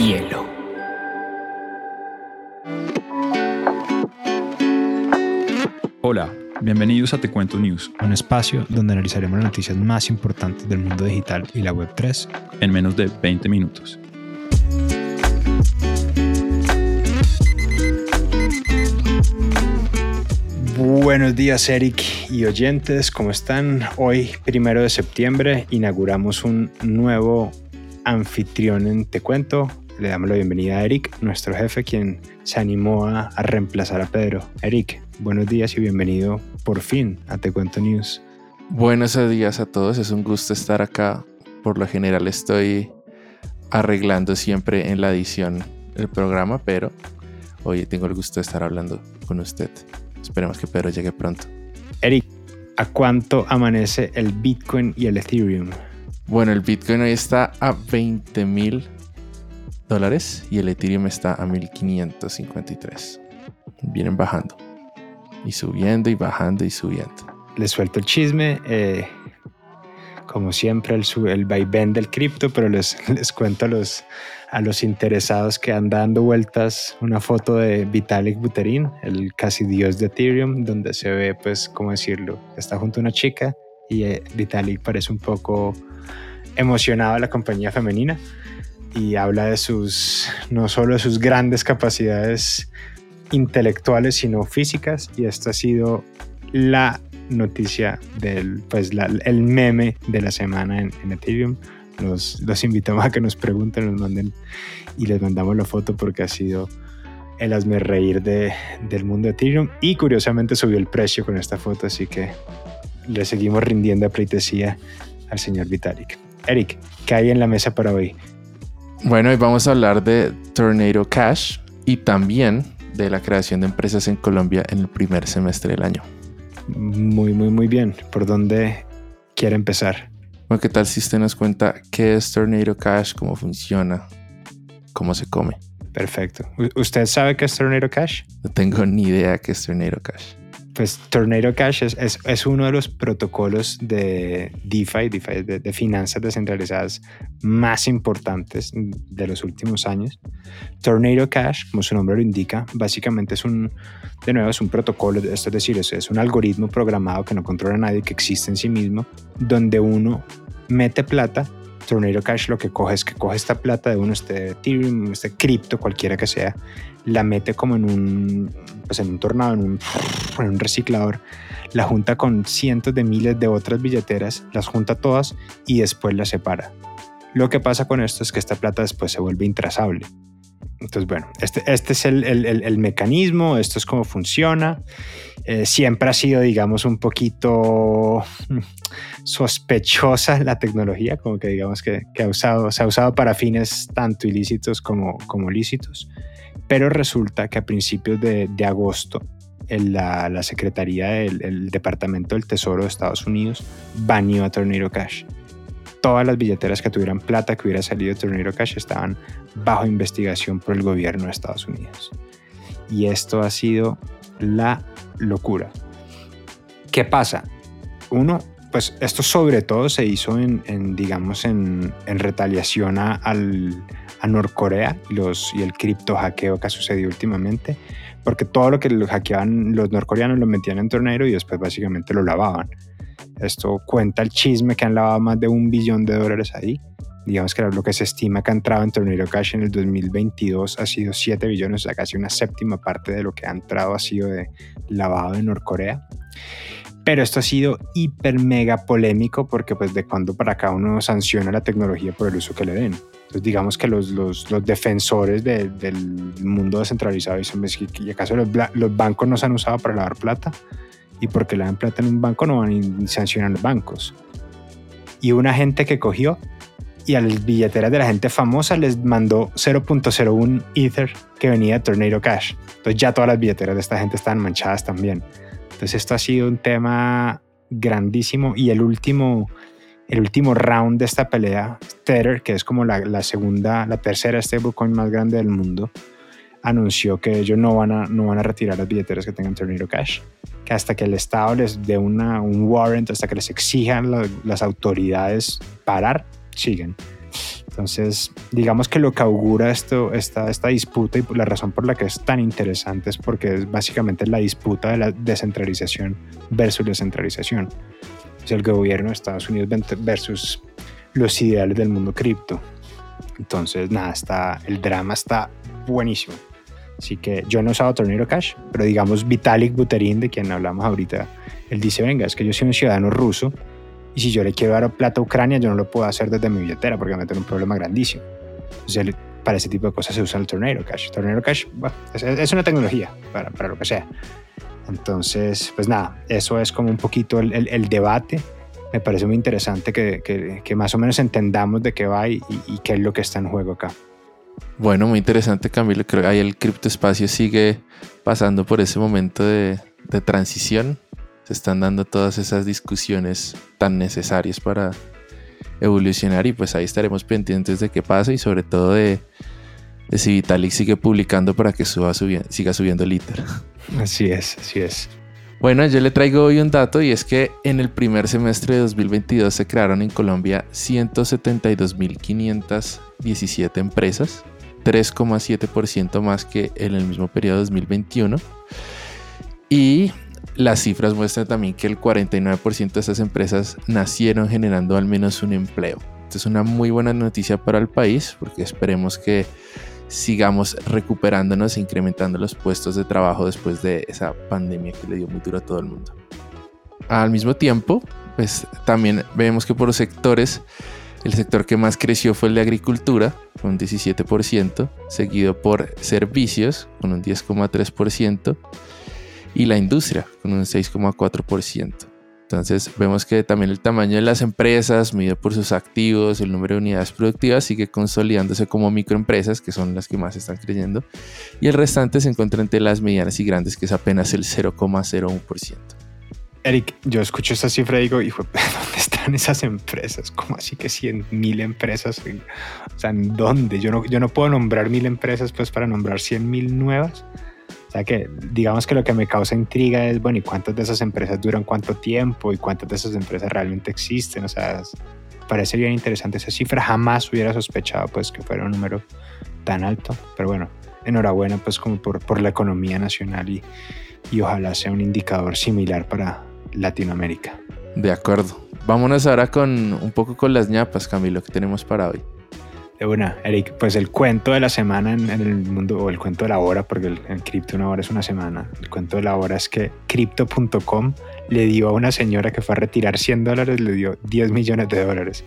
hielo. Hola, bienvenidos a Te Cuento News, un espacio donde analizaremos las noticias más importantes del mundo digital y la Web3 en menos de 20 minutos. Buenos días Eric y oyentes, ¿cómo están? Hoy, primero de septiembre, inauguramos un nuevo anfitrión en Te Cuento. Le damos la bienvenida a Eric, nuestro jefe, quien se animó a, a reemplazar a Pedro. Eric, buenos días y bienvenido por fin a Te Cuento News. Buenos días a todos, es un gusto estar acá. Por lo general estoy arreglando siempre en la edición el programa, pero hoy tengo el gusto de estar hablando con usted. Esperemos que Pedro llegue pronto. Eric, ¿a cuánto amanece el Bitcoin y el Ethereum? Bueno, el Bitcoin hoy está a 20 mil dólares y el Ethereum está a 1553. Vienen bajando y subiendo y bajando y subiendo. Les suelto el chisme. Eh, como siempre, el, el vaivén del cripto, pero les, les cuento a los, a los interesados que han dando vueltas una foto de Vitalik Buterin, el casi dios de Ethereum, donde se ve, pues, ¿cómo decirlo? Está junto a una chica y eh, Vitalik parece un poco emocionado de la compañía femenina y habla de sus, no solo de sus grandes capacidades intelectuales, sino físicas, y esto ha sido la noticia del, pues el meme de la semana en, Ethereum. Los, los, invitamos a que nos pregunten, nos manden y les mandamos la foto porque ha sido el hazme reír de, del mundo de Ethereum y curiosamente subió el precio con esta foto, así que le seguimos rindiendo a pleitesía al señor Vitalik. Eric, ¿qué hay en la mesa para hoy? Bueno, hoy vamos a hablar de Tornado Cash y también de la creación de empresas en Colombia en el primer semestre del año. Muy, muy, muy bien. ¿Por dónde quiere empezar? Bueno, ¿qué tal si usted nos cuenta qué es Tornado Cash, cómo funciona, cómo se come? Perfecto. ¿Usted sabe qué es Tornado Cash? No tengo ni idea qué es Tornado Cash. Pues Tornado Cash es, es, uno de los protocolos de DeFi, DeFi de, finanzas descentralizadas más importantes de los últimos años. Tornado Cash, como su nombre lo indica, básicamente es un, de nuevo, es un protocolo, es decir, es, es un algoritmo programado que no controla a nadie, que existe en sí mismo, donde uno mete plata Tornado Cash lo que coge es que coge esta plata de uno, este Ethereum, este cripto, cualquiera que sea, la mete como en un, pues en un tornado, en un, reciclador, la junta con cientos de miles de otras billeteras, las junta todas y después las separa. Lo que pasa con esto es que esta plata después se vuelve intrazable. Entonces, bueno, este, este es el, el, el, mecanismo, esto es cómo funciona. Eh, siempre ha sido, digamos, un poquito mm, sospechosa la tecnología, como que digamos que, que ha usado, se ha usado para fines tanto ilícitos como, como lícitos. Pero resulta que a principios de, de agosto, la, la, Secretaría del Departamento del Tesoro de Estados Unidos baneó a Tornado Cash todas las billeteras que tuvieran plata que hubiera salido de Tornado Cash estaban bajo investigación por el gobierno de Estados Unidos. Y esto ha sido la locura. ¿Qué pasa? Uno, pues esto sobre todo se hizo en, digamos, en, retaliación a, al, a Norcorea los, y el cripto hackeo que ha sucedido últimamente, porque todo lo que los hackeaban los norcoreanos lo metían en tornero y después básicamente lo lavaban. Esto cuenta el chisme que han lavado más de un billón de dólares ahí. Digamos que lo que se estima que ha entrado en Tornado Cash en el 2022 ha sido 7 billones, o sea, casi una séptima parte de lo que ha entrado ha sido de lavado de Norcorea. Pero esto ha sido hiper mega polémico porque pues de cuando para acá uno sanciona la tecnología por el uso que le den. Entonces digamos que los, los, los defensores del mundo descentralizado dicen, ¿y acaso los, los bancos no se han usado para lavar plata? Y porque le dan plata en un banco no van a sancionar los bancos. Y una gente que cogió y a las billeteras de la gente famosa les mandó 0.01 Ether que venía de Tornado Cash. Entonces ya todas las billeteras de esta gente están manchadas también. Entonces esto ha sido un tema grandísimo y el último, el último round de esta pelea, Tether, que es como la, la segunda, la tercera stablecoin más grande del mundo, anunció que ellos no van a, no van a retirar las billeteras que tengan Tornado Cash, que hasta que el Estado les dé una, un warrant, hasta que les exijan las autoridades parar, siguen. Entonces, digamos que lo que augura esto, esta, esta disputa y la razón por la que es tan interesante es porque es básicamente la disputa de la descentralización versus descentralización. Es el gobierno de Estados Unidos versus los ideales del mundo cripto. Entonces, nada, está, el drama está buenísimo. Así que yo no usado Tornado Cash, pero digamos Vitalik Buterin, de quien hablamos ahorita, él dice, venga, es que yo soy un ciudadano ruso y si yo le quiero dar plata a Ucrania, yo no lo puedo hacer desde mi billetera porque me tiene un problema grandísimo. Entonces, para ese tipo de cosas se usa el Tornado Cash. Tornado Cash es, una tecnología para, para, lo que sea. Entonces, pues nada, eso es como un poquito el, el, debate. Me parece muy interesante que, que, que, más o menos entendamos de qué va y, y, qué es lo que está en juego acá. Bueno, muy interesante, Camilo. Creo que ahí el criptoespacio sigue pasando por ese momento de, de transición están dando todas esas discusiones tan necesarias para evolucionar y pues ahí estaremos pendientes de qué pasa y sobre todo de, si Vitalik sigue publicando para que suba, siga subiendo el ITER. Así es, así es. Bueno, yo le traigo hoy un dato y es que en el primer semestre de 2022 se crearon en Colombia 172.517 empresas, 3,7% más que en el mismo periodo de 2021. Y las cifras muestran también que el 49% de esas empresas nacieron generando al menos un empleo. Esto es una muy buena noticia para el país porque esperemos que sigamos recuperándonos e incrementando los puestos de trabajo después de esa pandemia que le dio muy duro a todo el mundo. Al mismo tiempo, pues también vemos que por los sectores, el sector que más creció fue el de agricultura, con un 17%, seguido por servicios, con un 10,3%, y la industria con un 6,4%. Entonces vemos que también el tamaño de las empresas, medido por sus activos, el número de unidades productivas, sigue consolidándose como microempresas, que son las que más están creyendo, y el restante se encuentra entre las medianas y grandes, que es apenas el 0,01%. Eric, yo escucho esta cifra y digo, hijo, ¿dónde están esas empresas? ¿Cómo así que 100 mil empresas? O sea, ¿en dónde? Yo no, yo no puedo nombrar mil empresas pues para nombrar 100 mil nuevas. O sea que digamos que lo que me causa intriga es, bueno, ¿y cuántas de esas empresas duran cuánto tiempo? ¿Y cuántas de esas empresas realmente existen? O sea, parece bien interesante esa cifra. Jamás hubiera sospechado pues que fuera un número tan alto. Pero bueno, enhorabuena pues como por, por la economía nacional y, y ojalá sea un indicador similar para Latinoamérica. De acuerdo. Vámonos ahora con un poco con las ñapas, Camilo, que tenemos para hoy. De una, Eric, pues el cuento de la semana en, el mundo, o el cuento de la hora, porque el, en cripto una hora es una semana. El cuento de la hora es que crypto.com le dio a una señora que fue a retirar 100 dólares, le dio 10 millones de dólares.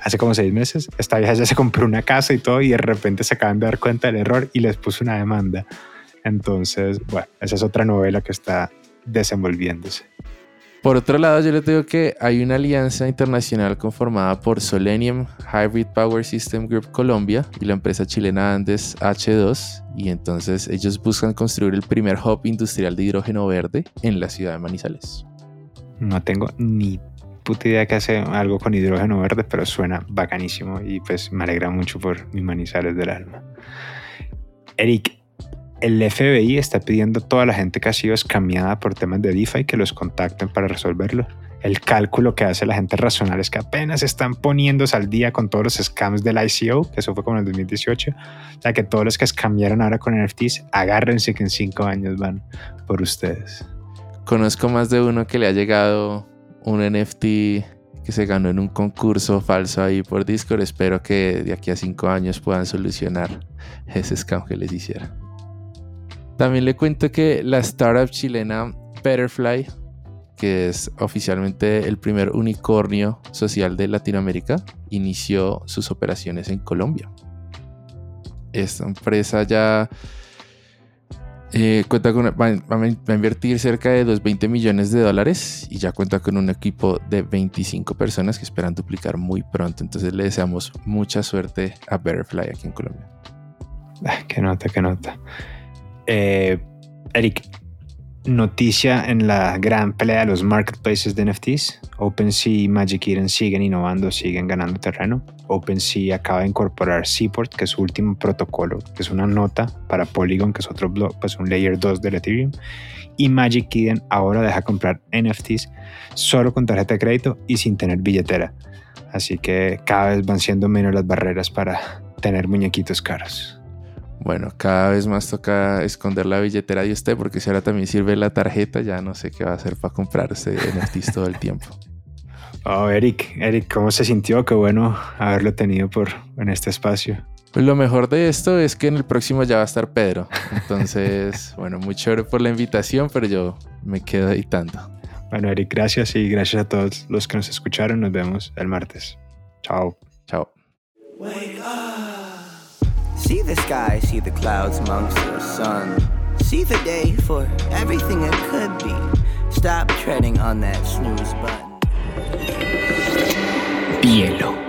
Hace como seis meses, esta vieja ya se compró una casa y todo, y de repente se acaban de dar cuenta del error y les puso una demanda. Entonces, bueno, esa es otra novela que está desenvolviéndose. Por otro lado, yo les digo que hay una alianza internacional conformada por Solenium Hybrid Power System Group Colombia y la empresa chilena Andes H2 y entonces ellos buscan construir el primer hub industrial de hidrógeno verde en la ciudad de Manizales. No tengo ni puta idea que hace algo con hidrógeno verde, pero suena bacanísimo y pues me alegra mucho por mi Manizales del alma. Eric, el FBI está pidiendo a toda la gente que ha sido escameada por temas de DeFi que los contacten para resolverlo. El cálculo que hace la gente racional es que apenas están poniéndose al día con todos los scams del ICO, que eso fue como en el 2018. O sea, que todos los que escamearon ahora con NFTs, agárrense que en cinco años van por ustedes. Conozco más de uno que le ha llegado un NFT que se ganó en un concurso falso ahí por Discord. Espero que de aquí a cinco años puedan solucionar ese scam que les hicieron. También le cuento que la startup chilena Betterfly, que es oficialmente el primer unicornio social de Latinoamérica, inició sus operaciones en Colombia. Esta empresa ya eh, cuenta con, va, a invertir cerca de los 20 millones de dólares y ya cuenta con un equipo de 25 personas que esperan duplicar muy pronto. Entonces le deseamos mucha suerte a Betterfly aquí en Colombia. Ah, qué nota, qué nota. Eh, Eric, noticia en la gran pelea de los marketplaces de NFTs. OpenSea y Magic Eden siguen innovando, siguen ganando terreno. OpenSea acaba de incorporar Seaport, que es su último protocolo, que es una nota para Polygon, que es otro blog, pues un layer 2 del Ethereum. Y Magic Eden ahora deja comprar NFTs solo con tarjeta de crédito y sin tener billetera. Así que cada vez van siendo menos las barreras para tener muñequitos caros. Bueno, cada vez más toca esconder la billetera de usted porque si ahora también sirve la tarjeta, ya no sé qué va a hacer para comprarse NFTs todo el tiempo. Oh, Eric, Eric, ¿cómo se sintió? Qué bueno haberlo tenido por en este espacio. Pues lo mejor de esto es que en el próximo ya va a estar Pedro. Entonces, bueno, muy chévere por la invitación, pero yo me quedo editando. Bueno, Eric, gracias y gracias a todos los que nos escucharon. Nos vemos el martes. Chao. Chao. See the sky, see the clouds amongst the sun. See the day for everything it could be. Stop treading on that snooze button. Bielo.